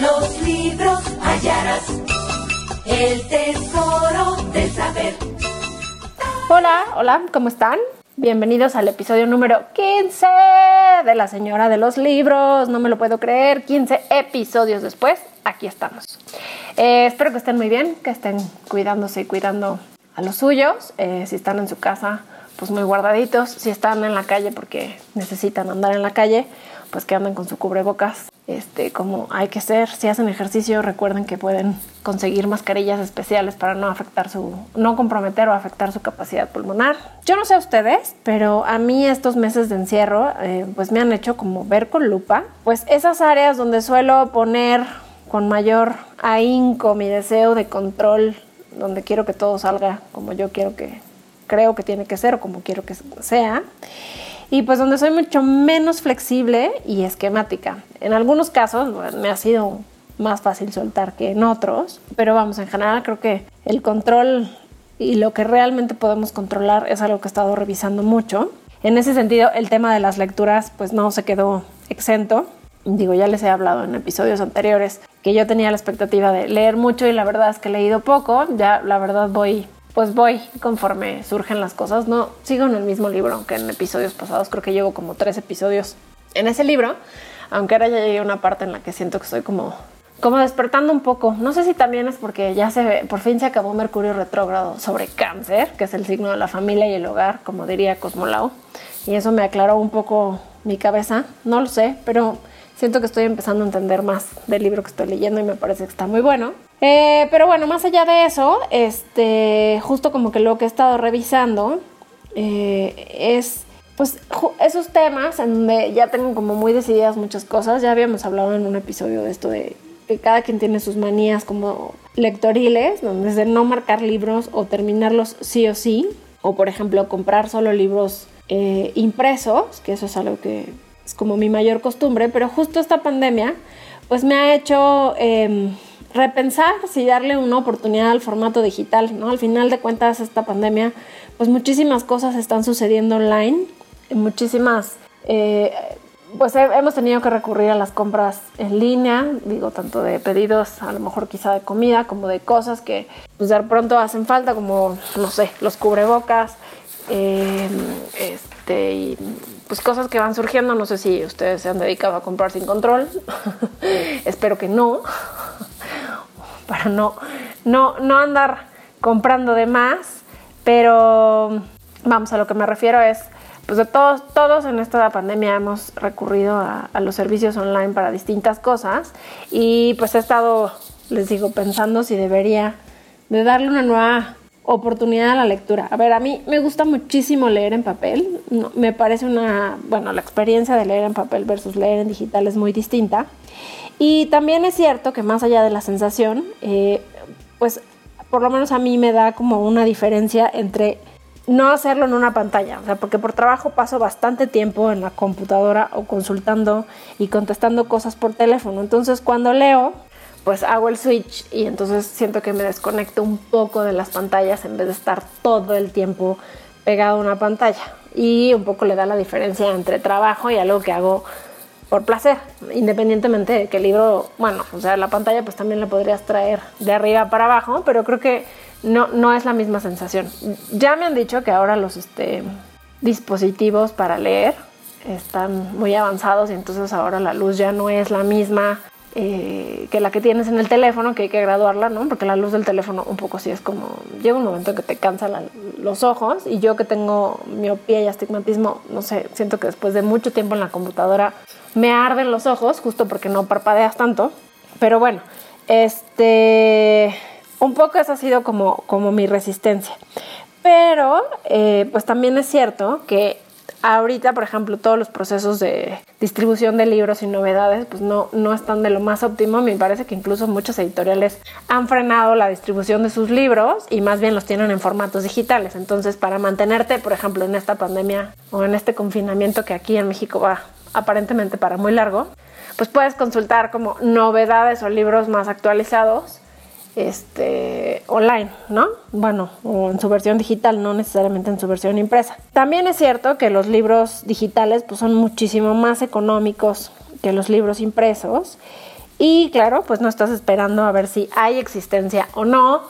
Los libros hallarás el tesoro del saber. Hola, hola, ¿cómo están? Bienvenidos al episodio número 15 de La Señora de los Libros. No me lo puedo creer, 15 episodios después, aquí estamos. Eh, espero que estén muy bien, que estén cuidándose y cuidando a los suyos. Eh, si están en su casa, pues muy guardaditos. Si están en la calle porque necesitan andar en la calle, pues que anden con su cubrebocas este, como hay que ser. Si hacen ejercicio, recuerden que pueden conseguir mascarillas especiales para no afectar su, no comprometer o afectar su capacidad pulmonar. Yo no sé a ustedes, pero a mí estos meses de encierro, eh, pues me han hecho como ver con lupa, pues esas áreas donde suelo poner con mayor ahínco mi deseo de control, donde quiero que todo salga como yo quiero que, creo que tiene que ser o como quiero que sea y pues donde soy mucho menos flexible y esquemática. En algunos casos me ha sido más fácil soltar que en otros, pero vamos, en general creo que el control y lo que realmente podemos controlar es algo que he estado revisando mucho. En ese sentido, el tema de las lecturas pues no se quedó exento. Digo, ya les he hablado en episodios anteriores que yo tenía la expectativa de leer mucho y la verdad es que he leído poco. Ya la verdad voy pues voy conforme surgen las cosas. No sigo en el mismo libro, aunque en episodios pasados creo que llevo como tres episodios en ese libro, aunque ahora ya llegué a una parte en la que siento que estoy como como despertando un poco. No sé si también es porque ya se por fin se acabó Mercurio retrógrado sobre cáncer, que es el signo de la familia y el hogar, como diría Cosmolao, y eso me aclaró un poco mi cabeza. No lo sé, pero siento que estoy empezando a entender más del libro que estoy leyendo y me parece que está muy bueno. Eh, pero bueno, más allá de eso, este, justo como que lo que he estado revisando eh, es pues esos temas en donde ya tengo como muy decididas muchas cosas. Ya habíamos hablado en un episodio de esto de que cada quien tiene sus manías como lectoriles, donde es de no marcar libros o terminarlos sí o sí, o por ejemplo comprar solo libros eh, impresos, que eso es algo que es como mi mayor costumbre, pero justo esta pandemia pues me ha hecho em, repensar si darle una oportunidad al formato digital, ¿no? Al final de cuentas, esta pandemia, pues muchísimas cosas están sucediendo online, muchísimas, eh, pues hemos tenido que recurrir a las compras en línea, digo, tanto de pedidos, a lo mejor quizá de comida, como de cosas que pues de pronto hacen falta, como, no sé, los cubrebocas, eh, este, y pues cosas que van surgiendo, no sé si ustedes se han dedicado a comprar sin control, espero que no, para no, no, no andar comprando de más, pero vamos, a lo que me refiero es, pues de todos, todos en esta pandemia hemos recurrido a, los servicios online para distintas cosas y pues he estado, les digo, pensando si debería de darle una nueva oportunidad a la lectura. A ver, a mí me gusta muchísimo leer en papel. me parece una, bueno, la experiencia de leer en papel versus leer en digital es muy distinta. Y también es cierto que más allá de la sensación, eh, pues por lo menos a mí me da como una diferencia entre no hacerlo en una pantalla, o sea, porque por trabajo paso bastante tiempo en la computadora o consultando y contestando cosas por teléfono. Entonces cuando leo, pues hago el switch y entonces siento que me desconecto un poco de las pantallas en vez de estar todo el tiempo pegado a una pantalla. Y un poco le da la diferencia entre trabajo y algo que hago por placer, independientemente de que el libro, bueno, o sea, la pantalla pues también la podrías traer de arriba para abajo, pero creo que no, no es la misma sensación. Ya me han dicho que ahora los este, dispositivos para leer están muy avanzados y entonces ahora la luz ya no es la misma eh, que la que tienes en el teléfono, que hay que graduarla, ¿no? Porque la luz del teléfono un poco sí es como, llega un momento en que te cansa los ojos y yo que tengo miopía y astigmatismo, no sé, siento que después de mucho tiempo en la computadora me arden los ojos, justo porque no parpadeas tanto. Pero bueno, este, un poco esa ha sido como, como mi resistencia. Pero, eh, pues también es cierto que ahorita, por ejemplo, todos los procesos de distribución de libros y novedades, pues no, no están de lo más óptimo. Me parece que incluso muchos editoriales han frenado la distribución de sus libros y más bien los tienen en formatos digitales. Entonces, para mantenerte, por ejemplo, en esta pandemia o en este confinamiento que aquí en México va aparentemente para muy largo, pues puedes consultar como novedades o libros más actualizados este, online, ¿no? Bueno, o en su versión digital, no necesariamente en su versión impresa. También es cierto que los libros digitales pues, son muchísimo más económicos que los libros impresos Y claro, pues no estás esperando a ver si hay existencia o no.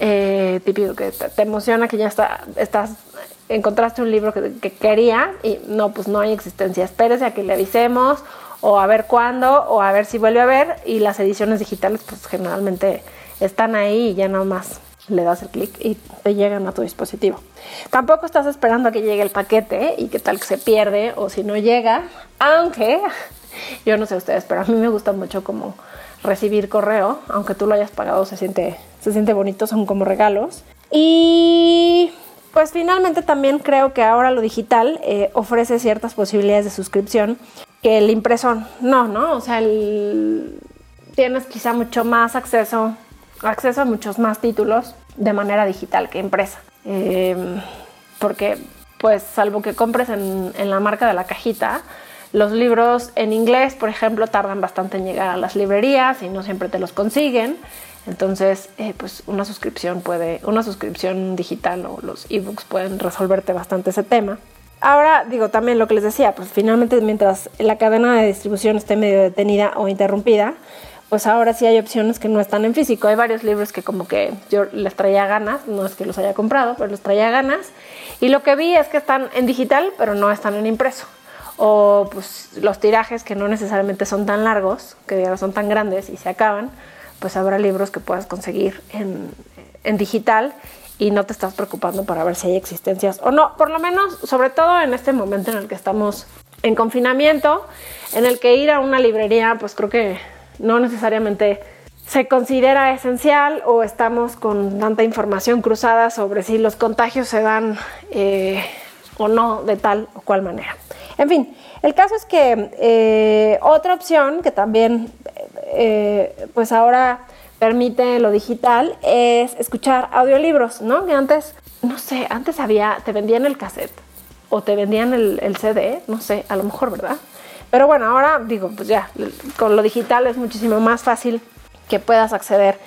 Eh, típico que te, emociona que ya está, estás, encontraste un libro que, que, quería y no, pues no hay existencia. Espérese a que le avisemos o a ver cuándo o a ver si vuelve a ver. Y las ediciones digitales, pues generalmente están ahí y ya nada más le das el clic y te llegan a tu dispositivo. Tampoco estás esperando a que llegue el paquete y que tal que se pierde o si no llega, aunque yo no sé ustedes, pero a mí me gusta mucho como recibir correo, aunque tú lo hayas pagado, se siente, se siente bonito, son como regalos. Y pues finalmente también creo que ahora lo digital eh, ofrece ciertas posibilidades de suscripción que el impreso no, ¿no? O sea, tienes quizá mucho más acceso acceso a muchos más títulos de manera digital que impresa. Em, porque, pues, salvo que compres en, la marca de la cajita, los libros en inglés, por ejemplo, tardan bastante en llegar a las librerías y no siempre te los consiguen. Entonces, eh, pues una suscripción puede, una suscripción digital o los ebooks pueden resolverte bastante ese tema. Ahora, digo, también lo que les decía, pues finalmente mientras la cadena de distribución esté medio detenida o interrumpida, pues ahora sí hay opciones que no están en físico. Hay varios libros que como que yo les traía ganas, no es que los haya comprado, pero les traía ganas. Y lo que vi es que están en digital, pero no están en impreso. O pues los tirajes que no necesariamente son tan largos, que ya no son tan grandes y se acaban, pues habrá libros que puedas conseguir en, en digital y no te estás preocupando para ver si hay existencias o no. Por lo menos, sobre todo en este momento en el que estamos en confinamiento, en el que ir a una librería, pues creo que no necesariamente se considera esencial o estamos con tanta información cruzada sobre si los contagios se dan eh, o no de tal o cual manera. En fin, el caso es que eh, otra opción que también eh, pues ahora permite lo digital es escuchar audiolibros, ¿no? Que antes, no sé, antes había, te vendían el cassette o te vendían el, el CD, no sé, a lo mejor, ¿verdad? Pero bueno, ahora digo, pues ya, con lo digital es muchísimo más fácil que puedas acceder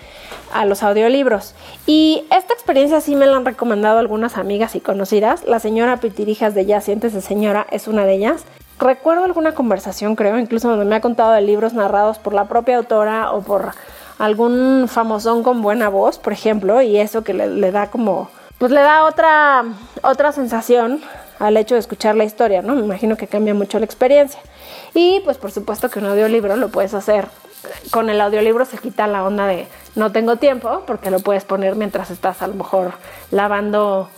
a los audiolibros. Y esta experiencia sí me la han recomendado algunas amigas y conocidas. La señora Pitirijas de Ya Sientes de Señora es una de ellas. Recuerdo alguna conversación, creo, incluso donde me ha contado de libros narrados por la propia autora o por algún famosón con buena voz, por ejemplo, y eso que le, le da como, pues le da otra, otra sensación al hecho de escuchar la historia, ¿no? Me imagino que cambia mucho la experiencia. Y pues por supuesto que un audiolibro lo puedes hacer. Con el audiolibro se quita la onda de no tengo tiempo, porque lo puedes poner mientras estás a lo mejor lavando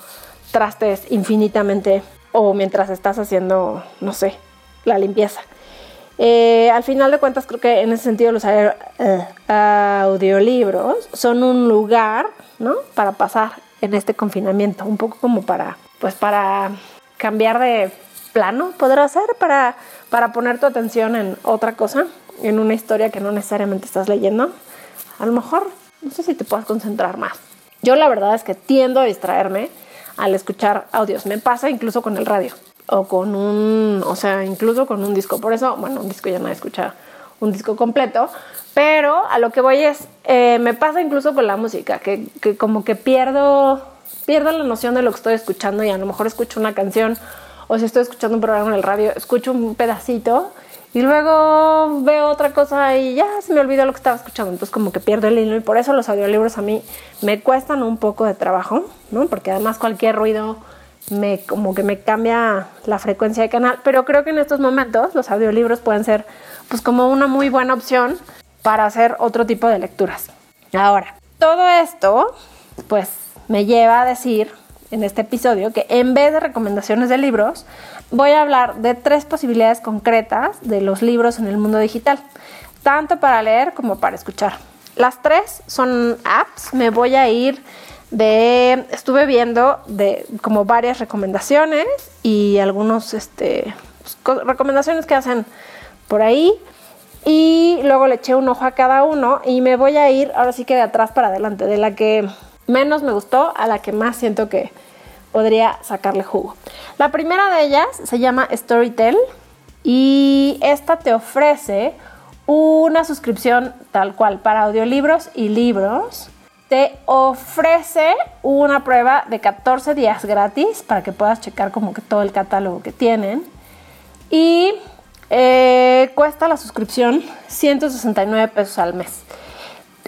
trastes infinitamente o mientras estás haciendo, no sé, la limpieza. Eh, al final de cuentas creo que en ese sentido los eh, audiolibros son un lugar, ¿no? Para pasar en este confinamiento, un poco como para, pues para cambiar de plano, podrá ser, para para poner tu atención en otra cosa, en una historia que no necesariamente estás leyendo, a lo mejor no sé si te puedas concentrar más. Yo la verdad es que tiendo a distraerme al escuchar audios. Me pasa incluso con el radio o con un, o sea, incluso con un disco. Por eso, bueno, un disco ya no escucha un disco completo, pero a lo que voy es, eh, me pasa incluso con la música, que, que como que pierdo, pierdo la noción de lo que estoy escuchando y a lo mejor escucho una canción o si estoy escuchando un programa en el radio, escucho un pedacito y luego veo otra cosa y ya se me olvidó lo que estaba escuchando. Entonces como que pierdo el hilo y por eso los audiolibros a mí me cuestan un poco de trabajo, ¿no? Porque además cualquier ruido me como que me cambia la frecuencia de canal, pero creo que en estos momentos los audiolibros pueden ser pues como una muy buena opción para hacer otro tipo de lecturas. Ahora, todo esto pues me lleva a decir en este episodio que en vez de recomendaciones de libros, voy a hablar de tres posibilidades concretas de los libros en el mundo digital, tanto para leer como para escuchar. Las tres son apps, me voy a ir de, estuve viendo de como varias recomendaciones y algunos, este, pues, recomendaciones que hacen por ahí y luego le eché un ojo a cada uno y me voy a ir ahora sí que de atrás para adelante, de la que menos me gustó a la que más siento que podría sacarle jugo. La primera de ellas se llama Storytel y esta te ofrece una suscripción tal cual para audiolibros y libros. Te ofrece una prueba de 14 días gratis para que puedas checar como que todo el catálogo que tienen. Y Eh, cuesta la suscripción 169 pesos al mes.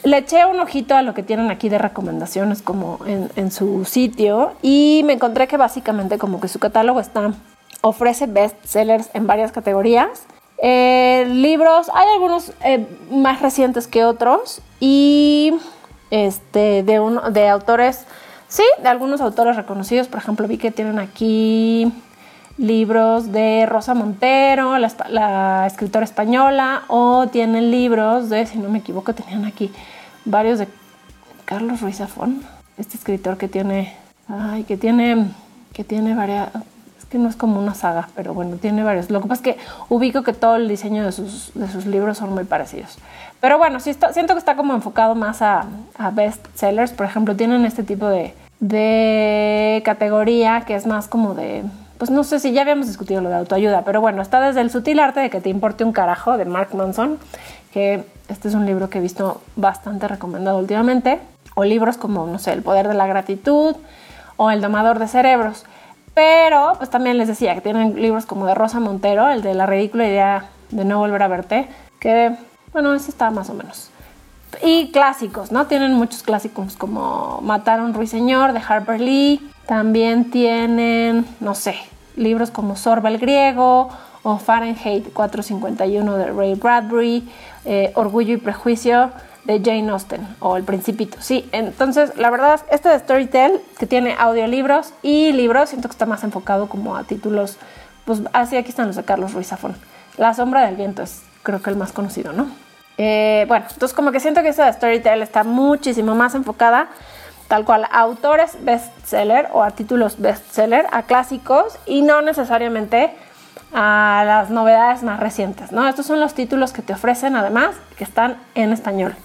Le eché un ojito a lo que tienen aquí de recomendaciones como en, su sitio y me encontré que básicamente como que su catálogo está ofrece bestsellers en varias categorías. Eh, libros, hay algunos eh, más recientes que otros y este, de, uno, de autores, sí, de algunos autores reconocidos. Por ejemplo, vi que tienen aquí libros de Rosa Montero, la, escritora española, o tienen libros de, si no me equivoco, tenían aquí varios de Carlos Ruiz Zafón, este escritor que tiene, ay, que tiene, que tiene varias, es que no es como una saga, pero bueno, tiene varios. Lo que pasa es que ubico que todo el diseño de sus, de sus libros son muy parecidos. Pero bueno, siento que está como enfocado más a, a best sellers. Por ejemplo, tienen este tipo de, de categoría que es más como de pues no sé si ya habíamos discutido lo de autoayuda, pero bueno, está desde el sutil arte de que te importe un carajo de Mark Manson, que este es un libro que he visto bastante recomendado últimamente, o libros como, no sé, El poder de la gratitud o El domador de cerebros. Pero, pues también les decía que tienen libros como de Rosa Montero, el de La ridícula idea de no volver a verte, que, bueno, ese está más o menos. Y clásicos, ¿no? Tienen muchos clásicos como Matar un ruiseñor de Harper Lee. También tienen, no sé, libros como Sorba el griego o Fahrenheit 451 de Ray Bradbury, eh, Orgullo y Prejuicio de Jane Austen o El Principito. Sí, entonces la verdad, este de Storytel, que tiene audiolibros y libros, siento que está más enfocado como a títulos, pues así aquí están los de Carlos Ruiz Zafón. La sombra del viento es creo que el más conocido, ¿no? Eh, bueno, entonces como que siento que esta de Storytel está muchísimo más enfocada tal cual a autores bestseller o a títulos bestseller, a clásicos y no necesariamente a las novedades más recientes, ¿no? Estos son los títulos que te ofrecen además que están en español.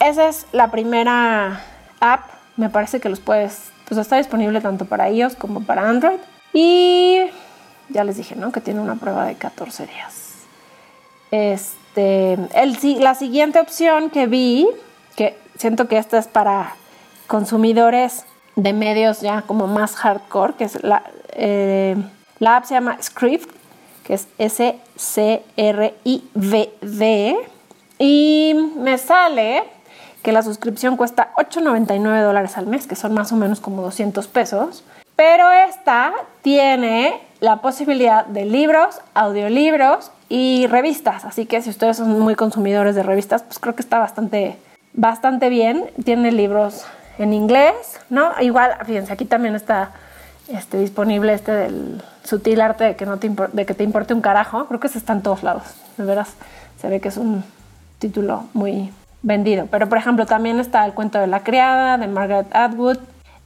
Esa es la primera app, me parece que los puedes, pues está disponible tanto para iOS como para Android y ya les dije, ¿no? Que tiene una prueba de 14 días. Este, el, la siguiente opción que vi, que siento que esta es para consumidores de medios ya como más hardcore, que es la, eh, la app se llama Script, que es S-C-R-I-V-D, y me sale que la suscripción cuesta 8.99 dólares al mes, que son más o menos como 200 pesos, pero esta tiene la posibilidad de libros, audiolibros y revistas, así que si ustedes son muy consumidores de revistas, pues creo que está bastante, bastante bien. Tiene libros en inglés, ¿no? Igual, fíjense, aquí también está este, disponible este del sutil arte de que, no te de que te importe un carajo. Creo que ese está todos lados, de veras. Se ve que es un título muy vendido. Pero, por ejemplo, también está El cuento de la criada de Margaret Atwood.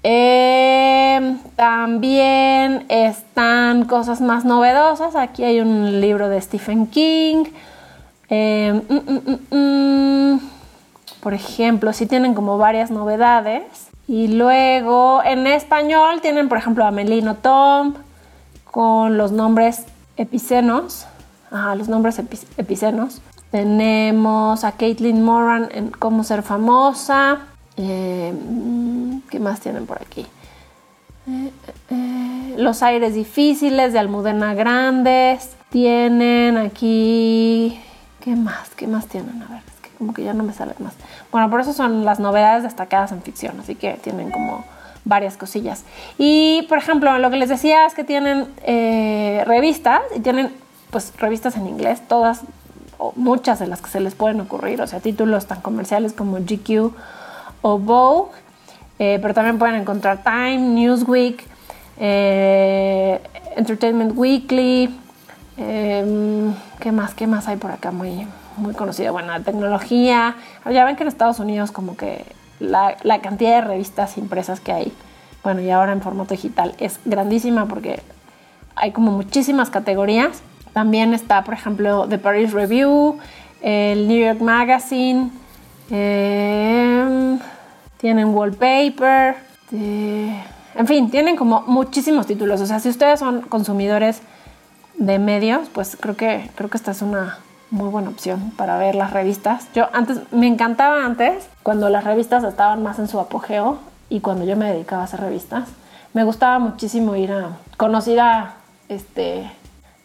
Eh, también están cosas más novedosas. Aquí hay un libro de Stephen King. Eh, mm, mm, mm, por ejemplo, sí tienen como varias novedades. Y luego en español tienen, por ejemplo, a Melino Tom con los nombres epicenos. Ajá, los nombres epicenos. Tenemos a Caitlin Moran en Cómo ser famosa. Eh, ¿Qué más tienen por aquí? Eh, eh, los aires difíciles de Almudena Grandes. Tienen aquí. ¿Qué más? ¿Qué más tienen? A ver como que ya no me sale más. Bueno, por eso son las novedades destacadas en ficción, así que tienen como varias cosillas. Y, por ejemplo, lo que les decía es que tienen eh, revistas, y tienen pues revistas en inglés, todas, o muchas de las que se les pueden ocurrir, o sea, títulos tan comerciales como GQ o Vogue, eh, pero también pueden encontrar Time, Newsweek, eh, Entertainment Weekly, ¿qué más? ¿Qué más hay por acá? Muy, muy conocida, bueno, la tecnología. Ya ven que en Estados Unidos como que la, la, cantidad de revistas impresas que hay, bueno, y ahora en formato digital es grandísima porque hay como muchísimas categorías. También está, por ejemplo, The Paris Review, el New York Magazine, eh, tienen Wallpaper, en fin, tienen como muchísimos títulos. O sea, si ustedes son consumidores de medios, pues creo que, creo que esta es una muy buena opción para ver las revistas. Yo antes, me encantaba antes, cuando las revistas estaban más en su apogeo y cuando yo me dedicaba a hacer revistas. Me gustaba muchísimo ir a conocer a, este,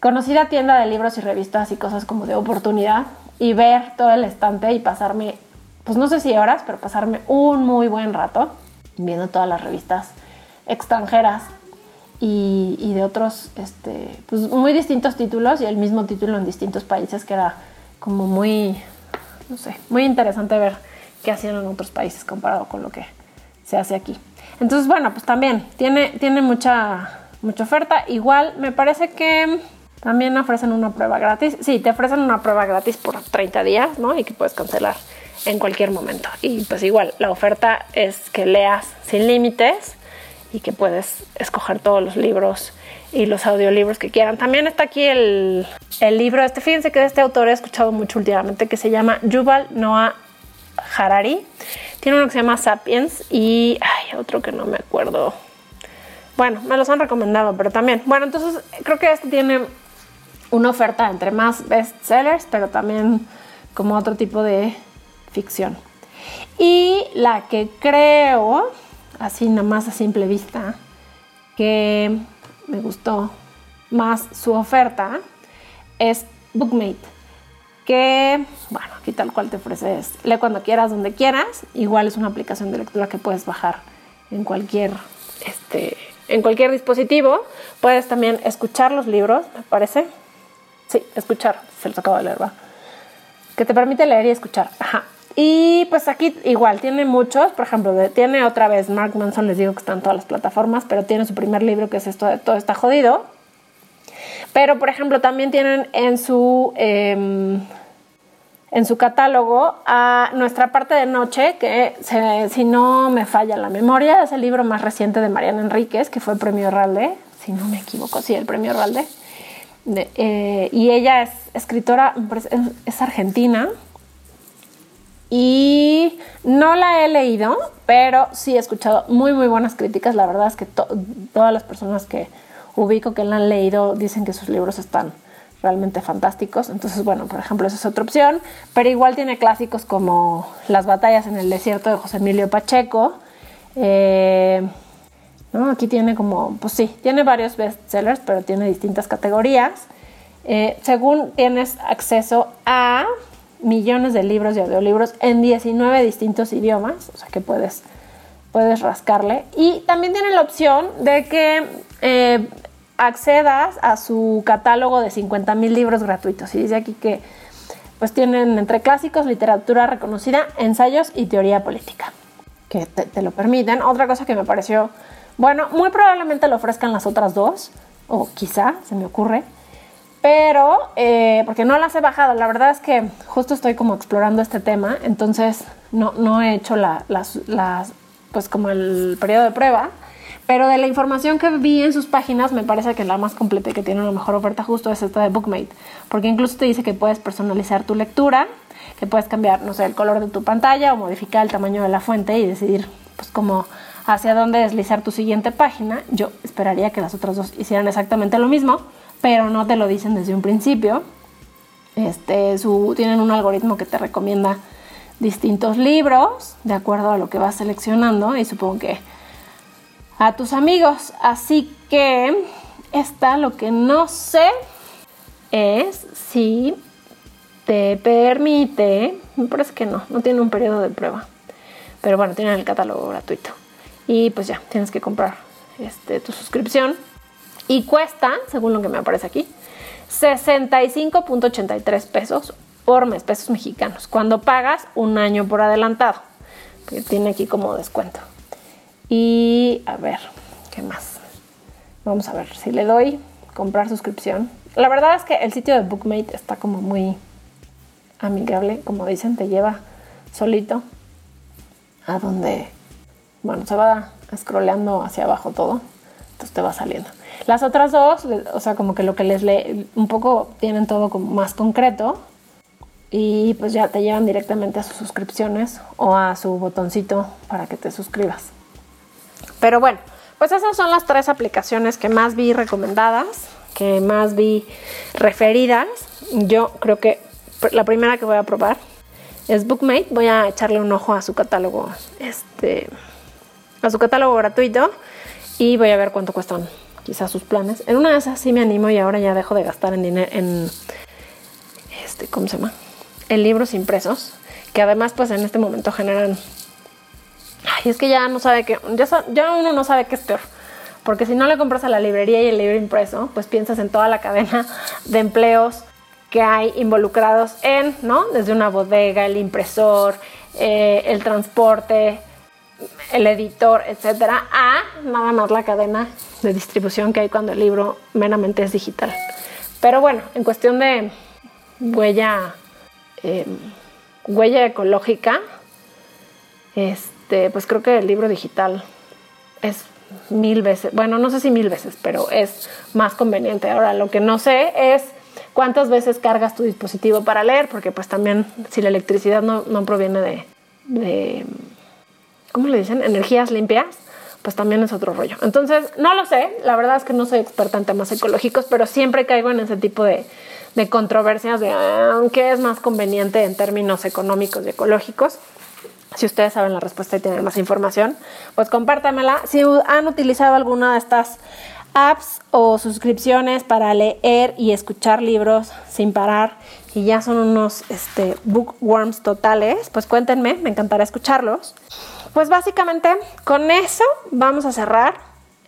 conocida tienda de libros y revistas y cosas como de oportunidad y ver todo el estante y pasarme, pues no sé si horas, pero pasarme un muy buen rato viendo todas las revistas extranjeras y, de otros, este, pues muy distintos títulos y el mismo título en distintos países que era como muy, no sé, muy interesante ver qué hacían en otros países comparado con lo que se hace aquí. Entonces, bueno, pues también tiene, tiene mucha, mucha oferta. Igual me parece que también ofrecen una prueba gratis. Sí, te ofrecen una prueba gratis por 30 días, ¿no? Y que puedes cancelar en cualquier momento. Y pues igual, la oferta es que leas sin límites y que puedes escoger todos los libros y los audiolibros que quieran. También está aquí el, el libro este. Fíjense que de este autor he escuchado mucho últimamente que se llama Yuval Noah Harari. Tiene uno que se llama Sapiens y hay otro que no me acuerdo. Bueno, me los han recomendado, pero también. Bueno, entonces creo que este tiene una oferta entre más bestsellers, pero también como otro tipo de ficción. Y la que creo, así nomás a simple vista, que me gustó más su oferta es Bookmate. Que, bueno, aquí tal cual te ofreces, lee cuando quieras, donde quieras. Igual es una aplicación de lectura que puedes bajar en cualquier, este, en cualquier dispositivo. Puedes también escuchar los libros, me parece. Sí, escuchar, se los acabo de leer, va. Que te permite leer y escuchar. Ajá. Y pues aquí igual, tiene muchos, por ejemplo, tiene otra vez Mark Manson, les digo que están todas las plataformas, pero tiene su primer libro que es esto de Todo está jodido. Pero, por ejemplo, también tienen en su, em, en su catálogo a Nuestra parte de noche, que si no me falla la memoria, es el libro más reciente de Mariana Enríquez, que fue el premio Ralde, si no me equivoco, sí, el premio Ralde. Eh, y ella es escritora, es argentina, y no la he leído, pero sí he escuchado muy, muy buenas críticas. La verdad es que todas las personas que ubico que la han leído dicen que sus libros están realmente fantásticos. Entonces, bueno, por ejemplo, esa es otra opción. Pero igual tiene clásicos como Las batallas en el desierto de José Emilio Pacheco. Eh, Aquí tiene como, pues sí, tiene varios bestsellers, pero tiene distintas categorías. Eh, según tienes acceso a millones de libros y audiolibros en 19 distintos idiomas, o sea que puedes, puedes rascarle. Y también tiene la opción de que eh, accedas a su catálogo de 50 mil libros gratuitos. Y dice aquí que pues tienen entre clásicos, literatura reconocida, ensayos y teoría política, que te lo permiten. Otra cosa que me pareció, bueno, muy probablemente lo ofrezcan las otras dos, o quizá, se me ocurre, pero eh, porque no las he bajado, la verdad es que justo estoy como explorando este tema, entonces no, no he hecho las, las, pues como el periodo de prueba, pero de la información que vi en sus páginas me parece que la más completa y que tiene una mejor oferta justo es esta de Bookmate, porque incluso te dice que puedes personalizar tu lectura, que puedes cambiar, no sé, el color de tu pantalla o modificar el tamaño de la fuente y decidir pues como hacia dónde deslizar tu siguiente página. Yo esperaría que las otras dos hicieran exactamente lo mismo pero no te lo dicen desde un principio. Este, su, tienen un algoritmo que te recomienda distintos libros de acuerdo a lo que vas seleccionando y supongo que a tus amigos. Así que esta lo que no sé es si te permite, me parece que no, no tiene un periodo de prueba, pero bueno, tienen el catálogo gratuito y pues ya, tienes que comprar este, tu suscripción y cuesta, según lo que me aparece aquí, 65.83 pesos por mes, pesos mexicanos, cuando pagas un año por adelantado, que tiene aquí como descuento. Y a ver, ¿qué más? Vamos a ver si le doy comprar suscripción. La verdad es que el sitio de Bookmate está como muy amigable, como dicen, te lleva solito a donde, bueno, se va scrolleando hacia abajo todo, entonces te va saliendo. Las otras dos, o sea, como que lo que les lee, un poco tienen todo como más concreto y pues ya te llevan directamente a sus suscripciones o a su botoncito para que te suscribas. Pero bueno, pues esas son las tres aplicaciones que más vi recomendadas, que más vi referidas. Yo creo que la primera que voy a probar es Bookmate. Voy a echarle un ojo a su catálogo, este, a su catálogo gratuito y voy a ver cuánto cuestan quizás sus planes. En una de esas sí me animo y ahora ya dejo de gastar en dinero, en, este, ¿cómo se llama? En libros impresos, que además pues en este momento generan... Ay, es que ya no sabe que, ya, ya uno no sabe qué es peor. Porque si no le compras a la librería y el libro impreso, pues piensas en toda la cadena de empleos que hay involucrados en, ¿no? Desde una bodega, el impresor, eh, el transporte, el editor, etcétera, a nada más la cadena de distribución que hay cuando el libro meramente es digital. Pero bueno, en cuestión de huella, em, huella ecológica, este, pues creo que el libro digital es mil veces, bueno, no sé si mil veces, pero es más conveniente. Ahora, lo que no sé es cuántas veces cargas tu dispositivo para leer, porque pues también si la electricidad no, proviene de, de, ¿cómo le dicen? Energías limpias, pues también es otro rollo. Entonces, no lo sé, la verdad es que no soy experta en temas ecológicos, pero siempre caigo en ese tipo de, de controversias de aunque es más conveniente en términos económicos y ecológicos. Si ustedes saben la respuesta y tienen más información, pues compártamela. Si han utilizado alguna de estas apps o suscripciones para leer y escuchar libros sin parar y ya son unos este, bookworms totales, pues cuéntenme, me encantará escucharlos. Pues básicamente con eso vamos a cerrar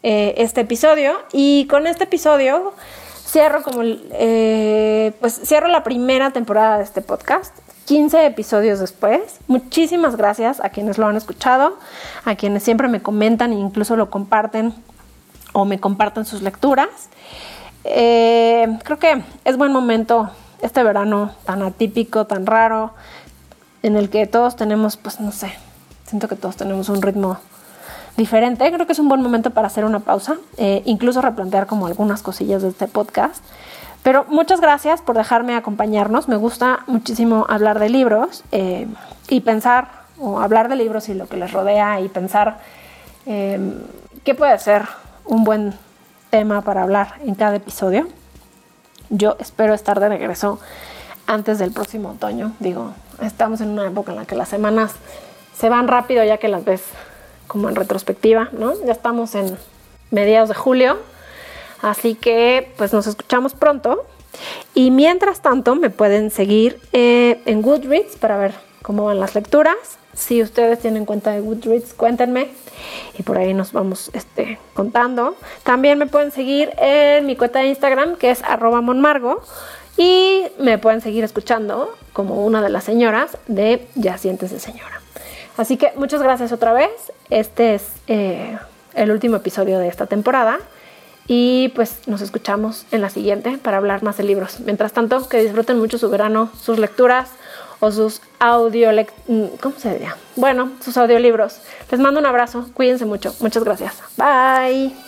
eh, este episodio y con este episodio cierro como eh, pues cierro la primera temporada de este podcast 15 episodios después. Muchísimas gracias a quienes lo han escuchado, a quienes siempre me comentan e incluso lo comparten o me compartan sus lecturas. Eh, creo que es buen momento este verano tan atípico, tan raro, en el que todos tenemos, pues no sé, siento que todos tenemos un ritmo diferente. Creo que es un buen momento para hacer una pausa, eh, incluso replantear como algunas cosillas de este podcast. Pero muchas gracias por dejarme acompañarnos. Me gusta muchísimo hablar de libros eh, y pensar, o hablar de libros y lo que les rodea y pensar qué puede ser un buen tema para hablar en cada episodio. Yo espero estar de regreso antes del próximo otoño. Digo, estamos en una época en la que las semanas se van rápido ya que las ves como en retrospectiva, ¿no? Ya estamos en mediados de julio, así que pues nos escuchamos pronto. Y mientras tanto me pueden seguir eh, en Goodreads para ver cómo van las lecturas. Si ustedes tienen cuenta de Goodreads, cuéntenme y por ahí nos vamos este, contando. También me pueden seguir en mi cuenta de Instagram que es arroba monmargo y me pueden seguir escuchando como una de las señoras de Ya de señora. Así que muchas gracias otra vez. Este es eh, el último episodio de esta temporada. Y pues nos escuchamos en la siguiente para hablar más de libros. Mientras tanto, que disfruten mucho su verano, sus lecturas o sus audio... Mm, ¿Cómo se diría? Bueno, sus audiolibros. Les mando un abrazo. Cuídense mucho. Muchas gracias. Bye.